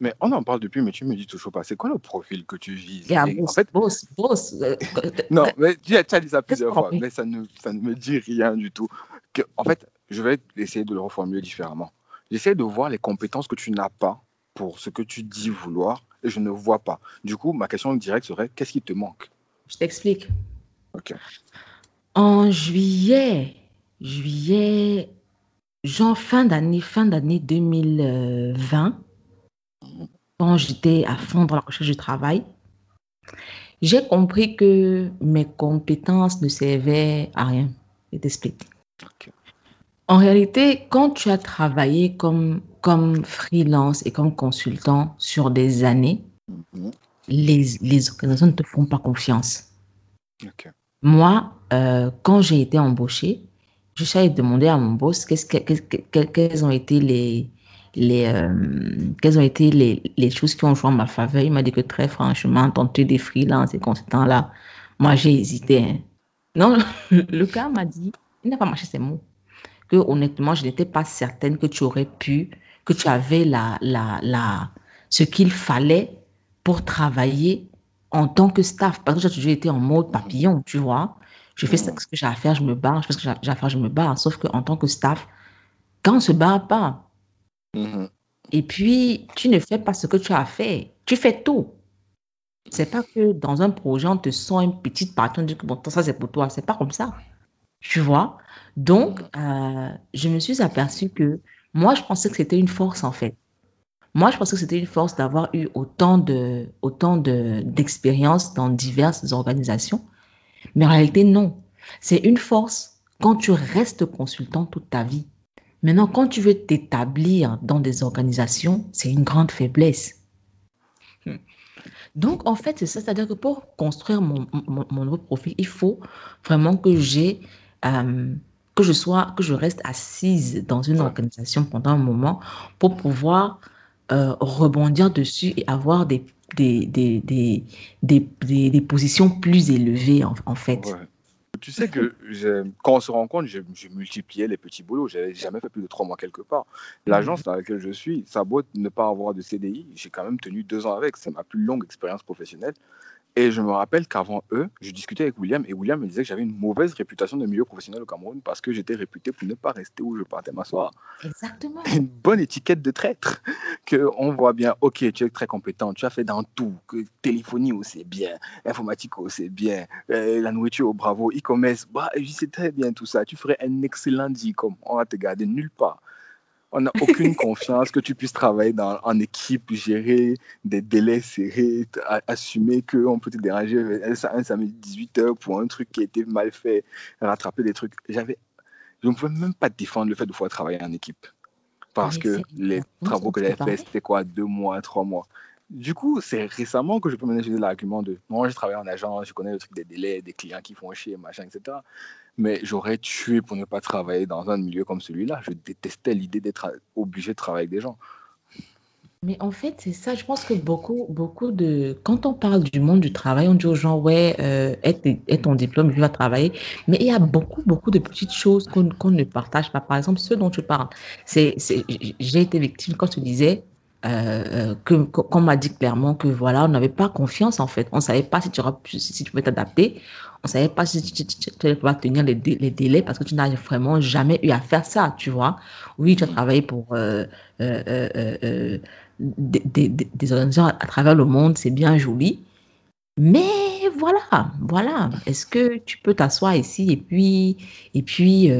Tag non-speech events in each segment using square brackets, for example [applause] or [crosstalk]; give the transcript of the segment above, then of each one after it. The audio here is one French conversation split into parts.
Mais on en parle depuis, mais tu me dis toujours pas. C'est quoi le profil que tu vises? Yeah, boss, En fait, boss, boss. euh, non, mais tu as, tu as dit ça plusieurs fois, mais ça ne, ça ne me dit rien du tout. Que, en fait, je vais essayer de le reformuler différemment. J'essaie de voir les compétences que tu n'as pas pour ce que tu dis vouloir et je ne vois pas. Du coup, ma question directe serait qu'est-ce qui te manque? Je t'explique. Ok. En juillet, juillet, genre fin d'année, fin d'année 2020, quand j'étais à fond dans la recherche du travail, j'ai compris que mes compétences ne servaient à rien. Je t'explique. En réalité, quand tu as travaillé comme, comme freelance et comme consultant sur des années, Mhm. les, les organisations ne te font pas confiance. Moi, euh, quand j'ai été embauchée, je suis allée demander à mon boss qu'est-ce que- qu'est-ce que- que- quelles ont été les, les, euh, quelles ont été les, les choses qui ont joué en ma faveur. Il m'a dit que très franchement, tenter des freelances et consultants-là, moi j'ai hésité. hein. Non, [laughs] le gars m'a dit, il n'a pas marché ses mots, que honnêtement, je n'étais pas certaine que tu aurais pu, que tu avais la, la, la, ce qu'il fallait pour travailler en tant que staff. Parce que j'ai toujours été en mode papillon, tu vois. Je fais ce que j'ai à faire, je me barre. Je fais ce que j'ai à faire, je me barre. Sauf qu'en tant que staff, quand on se barre pas, Mhm. et puis tu ne fais pas ce que tu as à faire, tu fais tout. C'est pas que dans un projet, on te sent une petite partie, on dit que bon, ça c'est pour toi. C'est pas comme ça. Tu vois? Donc, euh, je me suis aperçue que moi, je pensais que c'était une force en fait. Moi, je pensais que c'était une force d'avoir eu autant de, autant de, d'expérience dans diverses organisations. Mais en réalité, non. C'est une force quand tu restes consultant toute ta vie. Maintenant, quand tu veux t'établir dans des organisations, c'est une grande faiblesse. Hmm. Donc, en fait, c'est ça. C'est-à-dire que pour construire mon, mon, mon nouveau profil, il faut vraiment que j'ai, euh, que je sois, que je reste assise dans une organisation pendant un moment pour pouvoir euh, rebondir dessus et avoir des, des, des, des, des, des- des positions plus élevées, en, en fait. Ouais. Tu sais que quand on se rencontre, je, je multipliais les petits boulots. J'avais jamais fait plus de trois mois quelque part. L'agence dans laquelle je suis, ça beau ne pas avoir de CDI, j'ai quand même tenu deux ans avec. C'est ma plus longue expérience professionnelle. Et je me rappelle qu'avant eux, je discutais avec William et William me disait que j'avais une mauvaise réputation de milieu professionnel au Cameroun parce que j'étais réputé pour ne pas rester où je partais m'asseoir. Exactement. Une bonne étiquette de traître. [laughs] Que on voit bien, ok, tu es très compétent, tu as fait dans tout, que téléphonie, oh, c'est bien, informatique, oh, c'est bien, euh, la nourriture, oh, bravo, e-commerce, bah, je sais très bien tout ça, tu ferais un excellent e-com, on va te garder nulle part. On n'a aucune confiance que tu puisses travailler dans, en équipe, gérer des délais serrés, assumer qu'on peut te déranger un, un samedi 18h pour un truc qui a été mal fait, rattraper des trucs. J'avais, je ne pouvais même pas défendre le fait de pouvoir travailler en équipe. Parce Mais que les travaux que j'avais je parlais. fait, c'était quoi, deux mois, trois mois? Du coup, c'est récemment que je peux mener l'argument de moi, j'ai travaillé en agence, je connais le truc des délais, des clients qui font chier, machin, etc. Mais j'aurais tué pour ne pas travailler dans un milieu comme celui-là. Je détestais l'idée d'être obligé de travailler avec des gens. Mais en fait, c'est ça. Je pense que beaucoup, beaucoup de. Quand on parle du monde du travail, on dit aux gens, ouais, euh, aie ton diplôme, tu vas travailler. Mais il y a beaucoup, beaucoup de petites choses qu'on qu'on ne partage pas. Par exemple, ce dont tu parles. C'est, j'ai été victime quand tu disais euh, euh, qu'on m'a dit clairement que voilà, on n'avait pas confiance en fait. On ne savait pas si tu, auras, si tu pouvais t'adapter. On ne savait pas si tu, tu, tu- pouvoir tenir les, dé- les délais parce que tu n'as vraiment jamais eu à faire ça, tu vois. Oui, tu as travaillé pour. euh, des, des, des- organisations à, à travers le monde, c'est bien joli. Mais voilà, voilà. Est-ce que tu peux t'asseoir ici et puis, et puis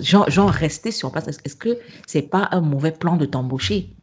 genre, genre rester sur place? Est-ce est-ce que c'est pas un mauvais plan de t'embaucher?